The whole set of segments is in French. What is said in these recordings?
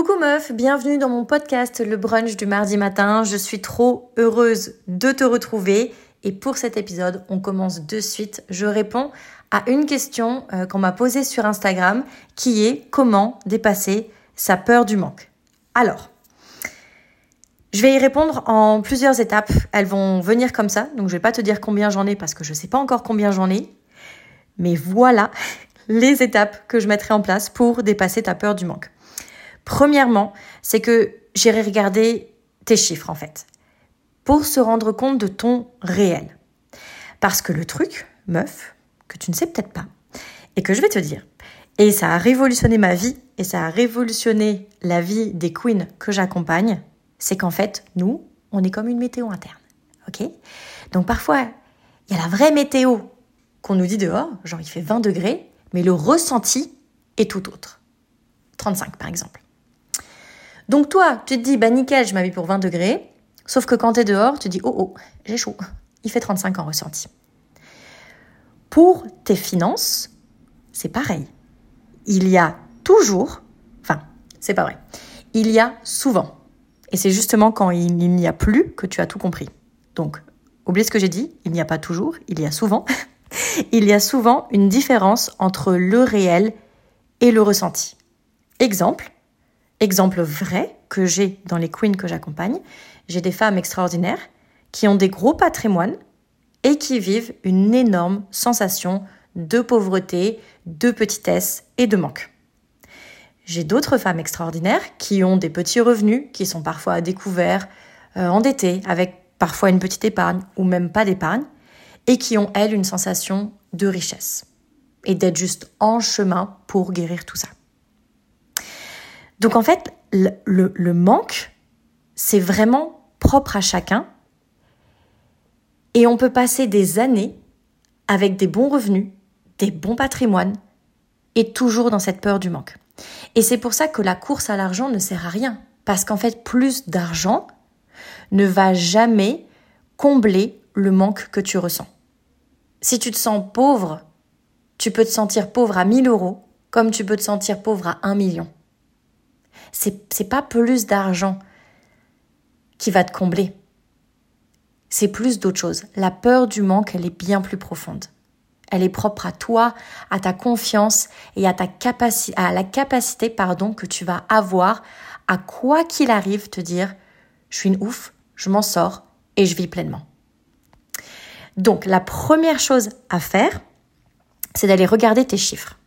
Coucou meuf, bienvenue dans mon podcast Le brunch du mardi matin. Je suis trop heureuse de te retrouver et pour cet épisode, on commence de suite. Je réponds à une question euh, qu'on m'a posée sur Instagram qui est comment dépasser sa peur du manque? Alors, je vais y répondre en plusieurs étapes. Elles vont venir comme ça, donc je vais pas te dire combien j'en ai parce que je sais pas encore combien j'en ai. Mais voilà les étapes que je mettrai en place pour dépasser ta peur du manque. Premièrement, c'est que j'irai regarder tes chiffres en fait, pour se rendre compte de ton réel. Parce que le truc, meuf, que tu ne sais peut-être pas, et que je vais te dire, et ça a révolutionné ma vie, et ça a révolutionné la vie des queens que j'accompagne, c'est qu'en fait, nous, on est comme une météo interne. Ok? Donc parfois, il y a la vraie météo qu'on nous dit dehors, genre il fait 20 degrés, mais le ressenti est tout autre. 35 par exemple. Donc toi, tu te dis, bah nickel, je m'habille pour 20 degrés. Sauf que quand tu es dehors, tu te dis, oh oh, j'ai chaud. Il fait 35 en ressenti. Pour tes finances, c'est pareil. Il y a toujours, enfin, c'est pas vrai. Il y a souvent. Et c'est justement quand il n'y a plus que tu as tout compris. Donc, oublie ce que j'ai dit, il n'y a pas toujours, il y a souvent. il y a souvent une différence entre le réel et le ressenti. Exemple, Exemple vrai que j'ai dans les queens que j'accompagne, j'ai des femmes extraordinaires qui ont des gros patrimoines et qui vivent une énorme sensation de pauvreté, de petitesse et de manque. J'ai d'autres femmes extraordinaires qui ont des petits revenus, qui sont parfois à découvert, euh, endettées, avec parfois une petite épargne ou même pas d'épargne, et qui ont, elles, une sensation de richesse et d'être juste en chemin pour guérir tout ça. Donc en fait, le, manque, c'est vraiment propre à chacun. Et on peut passer des années avec des bons revenus, des bons patrimoines, et toujours dans cette peur du manque. Et c'est pour ça que la course à l'argent ne sert à rien. Parce qu'en fait, plus d'argent ne va jamais combler le manque que tu ressens. Si tu te sens pauvre, tu peux te sentir pauvre à 1000 euros, comme tu peux te sentir pauvre à 1 million c'est pas plus d'argent qui va te combler. C'est plus d'autre chose. La peur du manque, elle est bien plus profonde. Elle est propre à toi, à ta confiance et à ta capacité, la capacité, pardon, que tu vas avoir à quoi qu'il arrive te dire, je suis une ouf, je m'en sors et je vis pleinement. Donc, la première chose à faire, c'est d'aller regarder tes chiffres.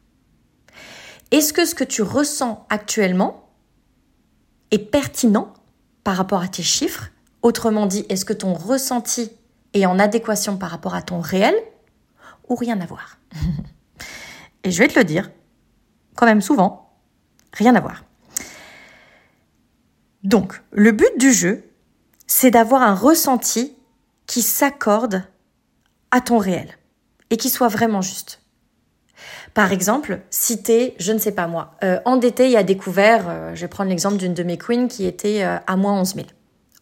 Est-ce que ce que tu ressens actuellement, pertinent par rapport à tes chiffres Autrement dit, est-ce que ton ressenti est en adéquation par rapport à ton réel ou rien à voir Et je vais te le dire, quand même souvent, rien à voir. Donc, le but du jeu, c'est d'avoir un ressenti qui s'accorde à ton réel et qui soit vraiment juste. Par exemple, si t'es, je ne sais pas moi, euh, endetté et a découvert, euh, je vais prendre l'exemple d'une de mes queens qui était euh, à moins 11 000.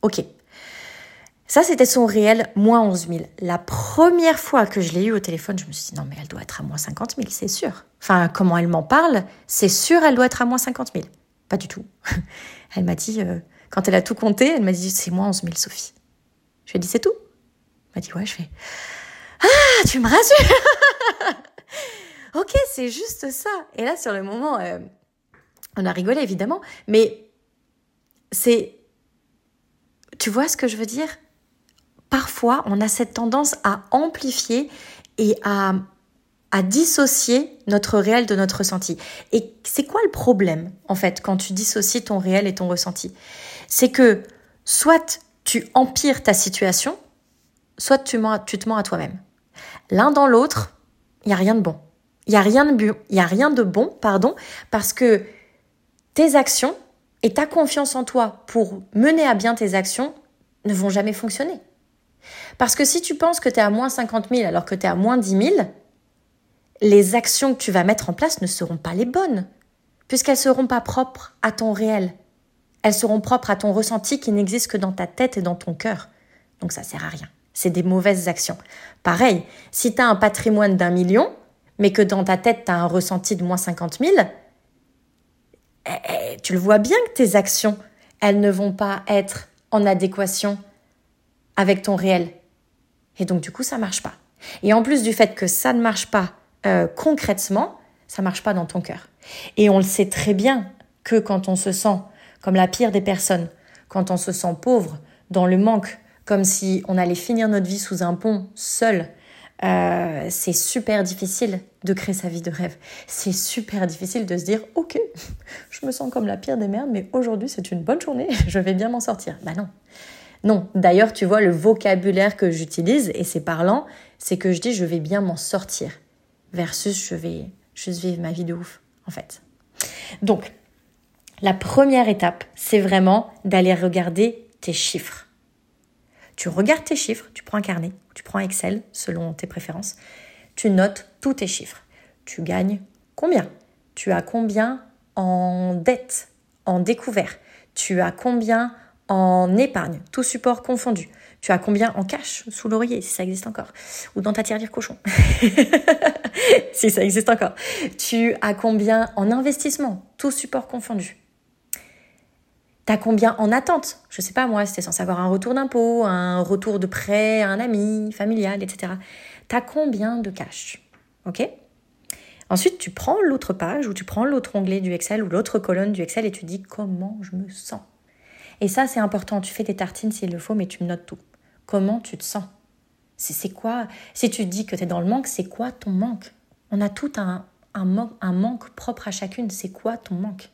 Ok. Ça, c'était son réel, moins 11 000. La première fois que je l'ai eu au téléphone, je me suis dit, non, mais elle doit être à moins 50 000, c'est sûr. Enfin, comment elle m'en parle, c'est sûr, elle doit être à moins 50 000. Pas du tout. elle m'a dit, quand elle a tout compté, elle m'a dit, c'est moins 11 000, Sophie. Je lui ai dit, c'est tout. Elle m'a dit, ouais, je fais, ah, tu me rassures ok, c'est juste ça. Et là, sur le moment, euh, on a rigolé évidemment, mais c'est, tu vois ce que je veux dire? Parfois, on a cette tendance à amplifier et à, à dissocier notre réel de notre ressenti. Et c'est quoi le problème, en fait, quand tu dissocies ton réel et ton ressenti? C'est que soit tu empires ta situation, soit tu, tu te mens à toi-même. L'un dans l'autre, il n'y a rien de bon. Il n'y a, rien de, y a rien de bon, pardon, parce que tes actions et ta confiance en toi pour mener à bien tes actions ne vont jamais fonctionner. Parce que si tu penses que tu es à moins 50 000 alors que tu es à moins 10 000, les actions que tu vas mettre en place ne seront pas les bonnes, puisqu'elles ne seront pas propres à ton réel. Elles seront propres à ton ressenti qui n'existe que dans ta tête et dans ton cœur. Donc ça sert à rien. C'est des mauvaises actions. Pareil, si tu as un patrimoine d'un million, mais que dans ta tête, tu as un ressenti de moins 50 000, eh, eh, tu le vois bien que tes actions, elles ne vont pas être en adéquation avec ton réel. Et donc du coup, ça marche pas. Et en plus du fait que ça ne marche pas euh, concrètement, ça marche pas dans ton cœur. Et on le sait très bien que quand on se sent comme la pire des personnes, quand on se sent pauvre, dans le manque, comme si on allait finir notre vie sous un pont seul, euh, c'est super difficile de créer sa vie de rêve. C'est super difficile de se dire, ok, je me sens comme la pire des merdes, mais aujourd'hui c'est une bonne journée, je vais bien m'en sortir. Bah non. Non, d'ailleurs, tu vois, le vocabulaire que j'utilise, et c'est parlant, c'est que je dis je vais bien m'en sortir, versus je vais juste vivre ma vie de ouf, en fait. Donc, la première étape, c'est vraiment d'aller regarder tes chiffres. Tu regardes tes chiffres, tu prends un carnet, tu prends Excel selon tes préférences, tu notes tous tes chiffres. Tu gagnes combien? Tu as combien en dette, en découvert? Tu as combien en épargne, tout support confondu? Tu as combien en cash sous l'oreiller, si ça existe encore? Ou dans ta tirelire cochon, si ça existe encore. Tu as combien en investissement, tout support confondu? T'as combien en attente? Je sais pas moi, c'était censé avoir un retour d'impôt, un retour de prêt, un ami, familial, etc. T'as combien de cash? Ok? Ensuite, tu prends l'autre page ou tu prends l'autre onglet du Excel ou l'autre colonne du Excel et tu dis comment je me sens. Et ça, c'est important. Tu fais tes tartines s'il le faut, mais tu notes tout. Comment tu te sens? C'est quoi? Si tu dis que tu es dans le manque, c'est quoi ton manque? On a tout un manque propre à chacune. C'est quoi ton manque?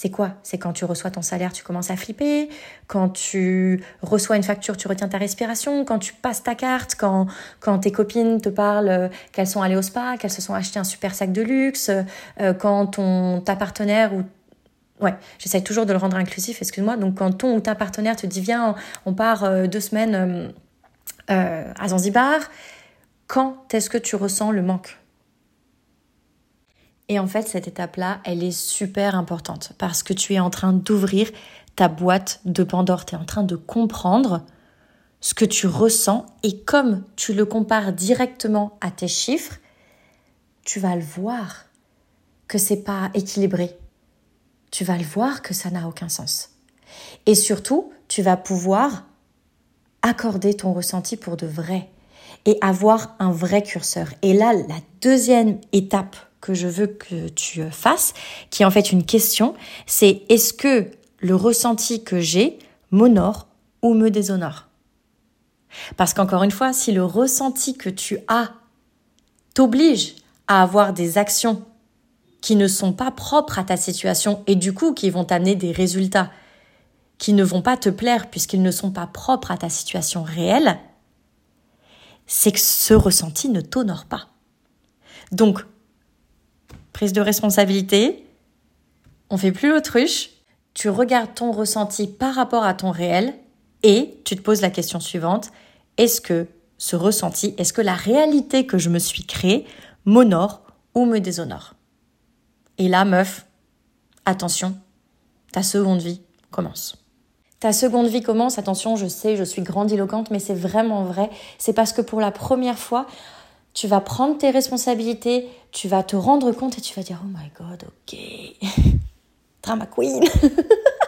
C'est quoi? C'est quand tu reçois ton salaire, tu commences à flipper. Quand tu reçois une facture, tu retiens ta respiration. Quand tu passes ta carte, quand, tes copines te parlent euh, qu'elles sont allées au spa, qu'elles se sont acheté un super sac de luxe. Euh, quand ton, ta partenaire ou Ouais, j'essaie toujours de le rendre inclusif, excuse-moi. Donc, quand ton ou ta partenaire te dit, viens, on part euh, deux semaines à Zanzibar, quand est-ce que tu ressens le manque? Et en fait, cette étape-là, elle est super importante parce que tu es en train d'ouvrir ta boîte de Pandore. Tu es en train de comprendre ce que tu ressens et comme tu le compares directement à tes chiffres, tu vas le voir que c'est pas équilibré. Tu vas le voir que ça n'a aucun sens. Et surtout, tu vas pouvoir accorder ton ressenti pour de vrai et avoir un vrai curseur. Et là, la deuxième étape que je veux que tu fasses, qui est en fait une question, c'est est-ce que le ressenti que j'ai m'honore ou me déshonore? Parce qu'encore une fois, si le ressenti que tu as t'oblige à avoir des actions qui ne sont pas propres à ta situation et du coup qui vont t'amener des résultats qui ne vont pas te plaire puisqu'ils ne sont pas propres à ta situation réelle, c'est que ce ressenti ne t'honore pas. Donc, prise de responsabilité, on fait plus l'autruche, tu regardes ton ressenti par rapport à ton réel et tu te poses la question suivante, est-ce que ce ressenti, est-ce que la réalité que je me suis créée m'honore ou me déshonore? Et là, meuf, attention, ta seconde vie commence. Ta seconde vie commence, attention, je sais, je suis grandiloquente, mais c'est vraiment vrai. C'est parce que pour la première fois, tu vas prendre tes responsabilités, tu vas te rendre compte et tu vas dire Oh my god, ok. Drama queen.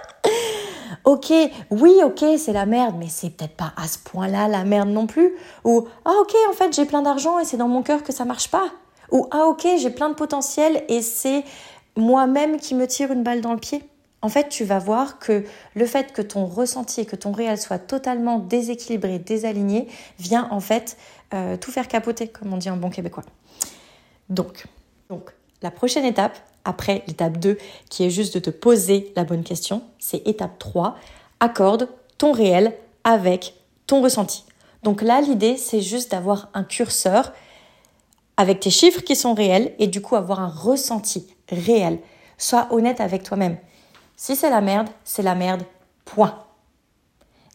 ok, oui, ok, c'est la merde, mais c'est peut-être pas à ce point-là la merde non plus. Ou Ah, ok, en fait, j'ai plein d'argent et c'est dans mon cœur que ça marche pas. Ou Ah, ok, j'ai plein de potentiel et c'est moi-même qui me tire une balle dans le pied. En fait, tu vas voir que le fait que ton ressenti et que ton réel soit totalement déséquilibré, désaligné, vient en fait euh, tout faire capoter, comme on dit en bon québécois. Donc, donc, la prochaine étape, après l'étape 2, qui est juste de te poser la bonne question, c'est étape 3, accorde ton réel avec ton ressenti. Donc là, l'idée, c'est juste d'avoir un curseur avec tes chiffres qui sont réels et du coup avoir un ressenti réel. Sois honnête avec toi-même. Si c'est la merde, c'est la merde, point.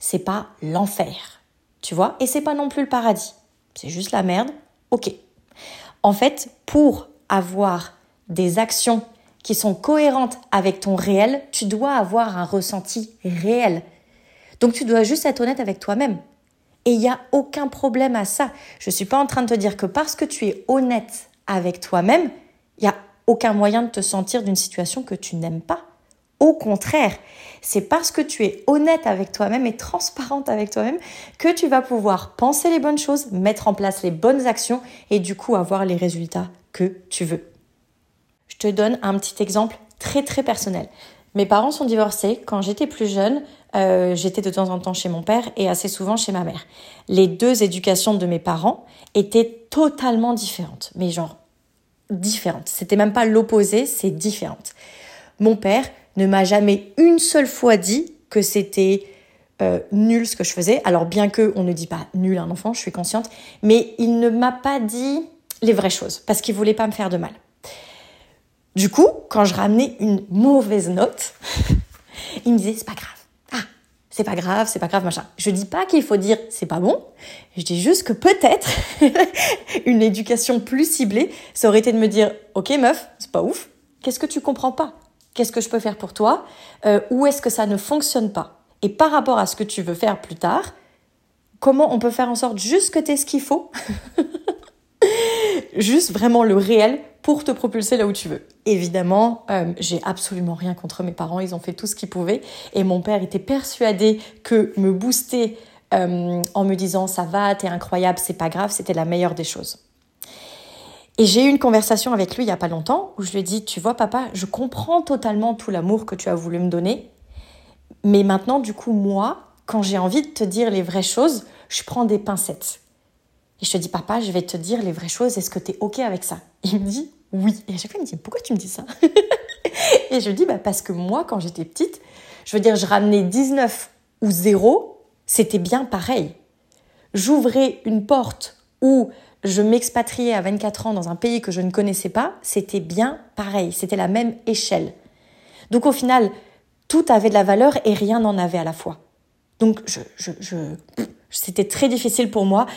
C'est pas l'enfer, tu vois, et c'est pas non plus le paradis c'est juste la merde, ok. En fait, pour avoir des actions qui sont cohérentes avec ton réel, tu dois avoir un ressenti réel. Donc tu dois juste être honnête avec toi-même. Et il n'y a aucun problème à ça. Je ne suis pas en train de te dire que parce que tu es honnête avec toi-même, il n'y a aucun moyen de te sentir d'une situation que tu n'aimes pas. Au contraire, c'est parce que tu es honnête avec toi-même et transparente avec toi-même que tu vas pouvoir penser les bonnes choses, mettre en place les bonnes actions et du coup avoir les résultats que tu veux. Je te donne un petit exemple très très personnel. Mes parents sont divorcés. Quand j'étais plus jeune, euh, j'étais de temps en temps chez mon père et assez souvent chez ma mère. Les deux éducations de mes parents étaient totalement différentes. Mais genre, différentes. C'était même pas l'opposé, c'est différente. Mon père ne m'a jamais une seule fois dit que c'était euh, nul ce que je faisais. Alors bien que on ne dit pas nul à un enfant, je suis consciente, mais il ne m'a pas dit les vraies choses parce qu'il voulait pas me faire de mal. Du coup, quand je ramenais une mauvaise note, il me disait c'est pas grave. Ah, c'est pas grave, c'est pas grave, machin. Je dis pas qu'il faut dire c'est pas bon. Je dis juste que peut-être une éducation plus ciblée, ça aurait été de me dire ok meuf, c'est pas ouf. Qu'est-ce que tu comprends pas? Qu'est-ce que je peux faire pour toi euh, Où est-ce que ça ne fonctionne pas Et par rapport à ce que tu veux faire plus tard, comment on peut faire en sorte juste que tu aies ce qu'il faut Juste vraiment le réel pour te propulser là où tu veux. Évidemment, euh, j'ai absolument rien contre mes parents, ils ont fait tout ce qu'ils pouvaient et mon père était persuadé que me booster euh, en me disant ça va, t'es incroyable, c'est pas grave, c'était la meilleure des choses. Et j'ai eu une conversation avec lui il y a pas longtemps où je lui ai dit tu vois papa, je comprends totalement tout l'amour que tu as voulu me donner, mais maintenant du coup moi, quand j'ai envie de te dire les vraies choses, je prends des pincettes. Et je te dis, papa, je vais te dire les vraies choses, est-ce que tu es OK avec ça? Il me dit, oui. Et à chaque fois, il me dit, pourquoi tu me dis ça? Et je lui dis, bah, parce que moi, quand j'étais petite, je veux dire, je ramenais 19 ou 0, c'était bien pareil. J'ouvrais une porte ou je m'expatriais à 24 ans dans un pays que je ne connaissais pas, c'était bien pareil, c'était la même échelle. Donc au final, tout avait de la valeur et rien n'en avait à la fois. Donc je, c'était très difficile pour moi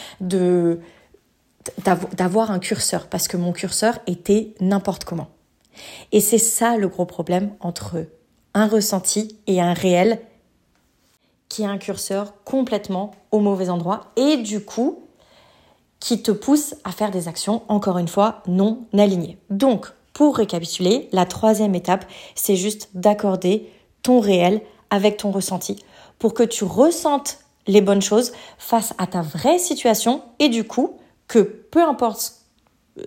d'avoir un curseur parce que mon curseur était n'importe comment. Et c'est ça le gros problème entre un ressenti et un réel qui a un curseur complètement au mauvais endroit et du coup qui te pousse à faire des actions, encore une fois, non alignées. Donc, pour récapituler, la troisième étape, c'est juste d'accorder ton réel avec ton ressenti pour que tu ressentes les bonnes choses face à ta vraie situation et du coup, que peu importe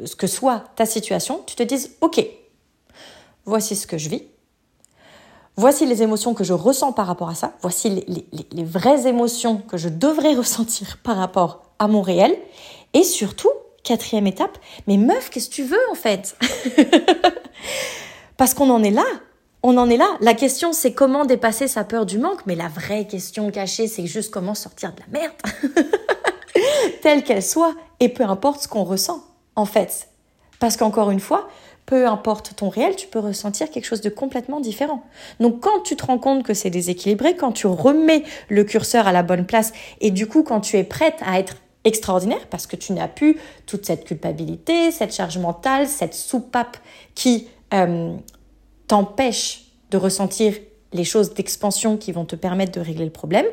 ce que soit ta situation, tu te dises, OK, voici ce que je vis, voici les émotions que je ressens par rapport à ça, voici les vraies émotions que je devrais ressentir par rapport à mon réel, et surtout, quatrième étape, mais meuf, qu'est-ce que tu veux en fait Parce qu'on en est là, on en est là. La question, c'est comment dépasser sa peur du manque, mais la vraie question cachée, c'est juste comment sortir de la merde, telle qu'elle soit, et peu importe ce qu'on ressent, en fait. Parce qu'encore une fois, peu importe ton réel, tu peux ressentir quelque chose de complètement différent. Donc quand tu te rends compte que c'est déséquilibré, quand tu remets le curseur à la bonne place, et du coup quand tu es prête à être extraordinaire, parce que tu n'as plus toute cette culpabilité, cette charge mentale, cette soupape qui euh, t'empêche de ressentir les choses d'expansion qui vont te permettre de régler le problème,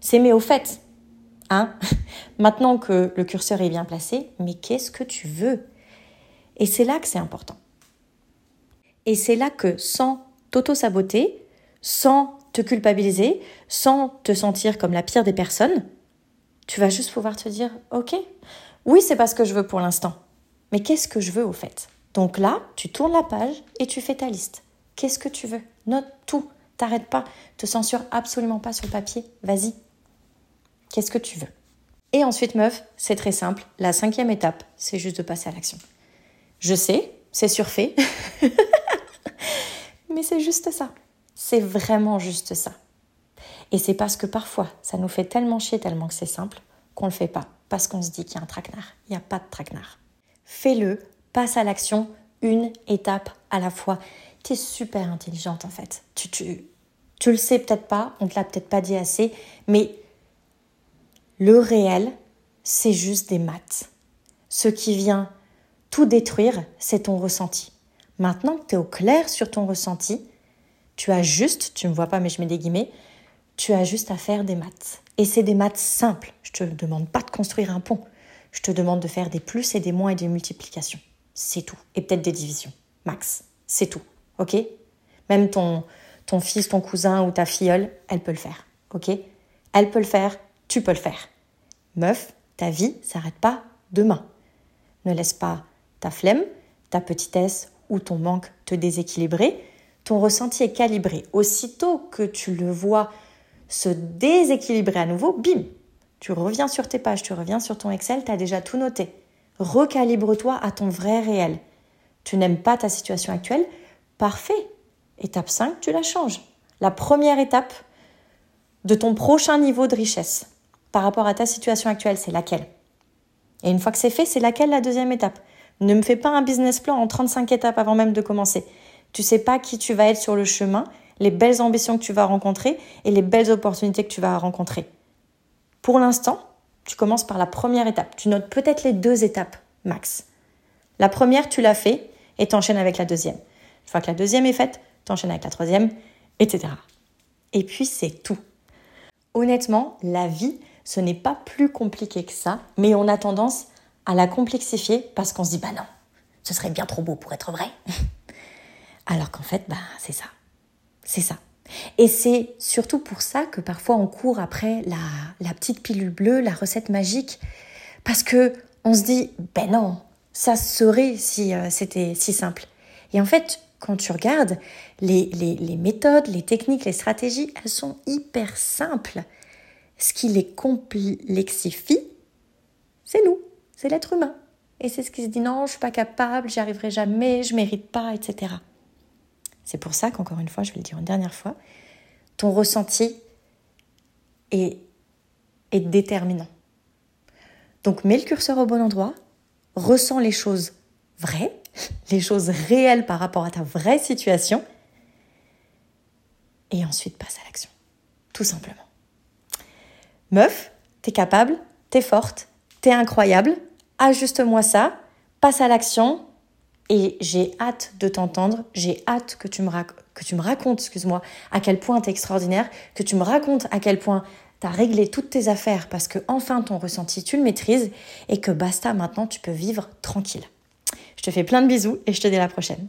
c'est mais au fait, hein, maintenant que le curseur est bien placé, mais qu'est-ce que tu veux? Et c'est là que c'est important. Et c'est là que sans t'auto-saboter, sans te culpabiliser, sans te sentir comme la pire des personnes, tu vas juste pouvoir te dire, ok, oui, c'est pas ce que je veux pour l'instant, mais qu'est-ce que je veux au fait? Donc là, tu tournes la page et tu fais ta liste. Qu'est-ce que tu veux? Note tout. T'arrêtes pas. Te censure absolument pas sur le papier. Vas-y. Qu'est-ce que tu veux? Et ensuite, meuf, c'est très simple. La cinquième étape, c'est juste de passer à l'action. Je sais, c'est surfait. Mais c'est juste ça. C'est vraiment juste ça. Et c'est parce que parfois, ça nous fait tellement chier, tellement que c'est simple, qu'on ne le fait pas. Parce qu'on se dit qu'il y a un traquenard. Il n'y a pas de traquenard. Fais-le passe à l'action une étape à la fois. Tu es super intelligente en fait. Tu, tu, tu le sais peut-être pas, on te l'a peut-être pas dit assez, mais le réel, c'est juste des maths. Ce qui vient tout détruire, c'est ton ressenti. Maintenant que tu es au clair sur ton ressenti, tu as juste, tu ne me vois pas mais je mets des guillemets, tu as juste à faire des maths. Et c'est des maths simples. Je te demande pas de construire un pont. Je te demande de faire des plus et des moins et des multiplications. C'est tout. Et peut-être des divisions. max. C'est tout, ok? Même ton, ton fils, ton cousin ou ta filleule, elle peut le faire, ok? Elle peut le faire, tu peux le faire. Meuf, ta vie s'arrête pas demain. Ne laisse pas ta flemme, ta petitesse ou ton manque te déséquilibrer. Ton ressenti est calibré. Aussitôt que tu le vois se déséquilibrer à nouveau, bim, tu reviens sur tes pages, tu reviens sur ton Excel, tu as déjà tout noté. Recalibre-toi à ton vrai réel. Tu n'aimes pas ta situation actuelle? Parfait. Étape 5, tu la changes. La première étape de ton prochain niveau de richesse par rapport à ta situation actuelle, c'est laquelle? Et une fois que c'est fait, c'est laquelle la deuxième étape? Ne me fais pas un business plan en 35 étapes avant même de commencer. Tu sais pas qui tu vas être sur le chemin, les belles ambitions que tu vas rencontrer et les belles opportunités que tu vas rencontrer. Pour l'instant, tu commences par la première étape. Tu notes peut-être les deux étapes max. La première, tu l'as fait et t'enchaînes avec la deuxième. Une fois que la deuxième est faite, t'enchaînes avec la troisième, etc. Et puis c'est tout. Honnêtement, la vie, ce n'est pas plus compliqué que ça, mais on a tendance à la complexifier parce qu'on se dit bah non, ce serait bien trop beau pour être vrai. Alors qu'en fait, bah c'est ça. C'est ça. Et c'est surtout pour ça que parfois on court après la, petite pilule bleue, la recette magique, parce que on se dit ben non, ça serait si euh, c'était si simple. Et en fait, quand tu regardes, les, méthodes, les techniques, les stratégies, elles sont hyper simples. Ce qui les complexifie, c'est nous, c'est l'être humain. Et c'est ce qui se dit non, je suis pas capable, j'y arriverai jamais, je mérite pas, etc. C'est pour ça qu'encore une fois, je vais le dire une dernière fois, ton ressenti est, est déterminant. Donc mets le curseur au bon endroit, ressens les choses vraies, les choses réelles par rapport à ta vraie situation, et ensuite passe à l'action. Tout simplement. Meuf, t'es capable, t'es forte, t'es incroyable, ajuste-moi ça, passe à l'action, et j'ai hâte de t'entendre, j'ai hâte que tu me, racontes, excuse-moi, à quel point t'es extraordinaire, que tu me racontes à quel point t'as réglé toutes tes affaires parce que enfin ton ressenti tu le maîtrises et que basta maintenant tu peux vivre tranquille. Je te fais plein de bisous et je te dis à la prochaine.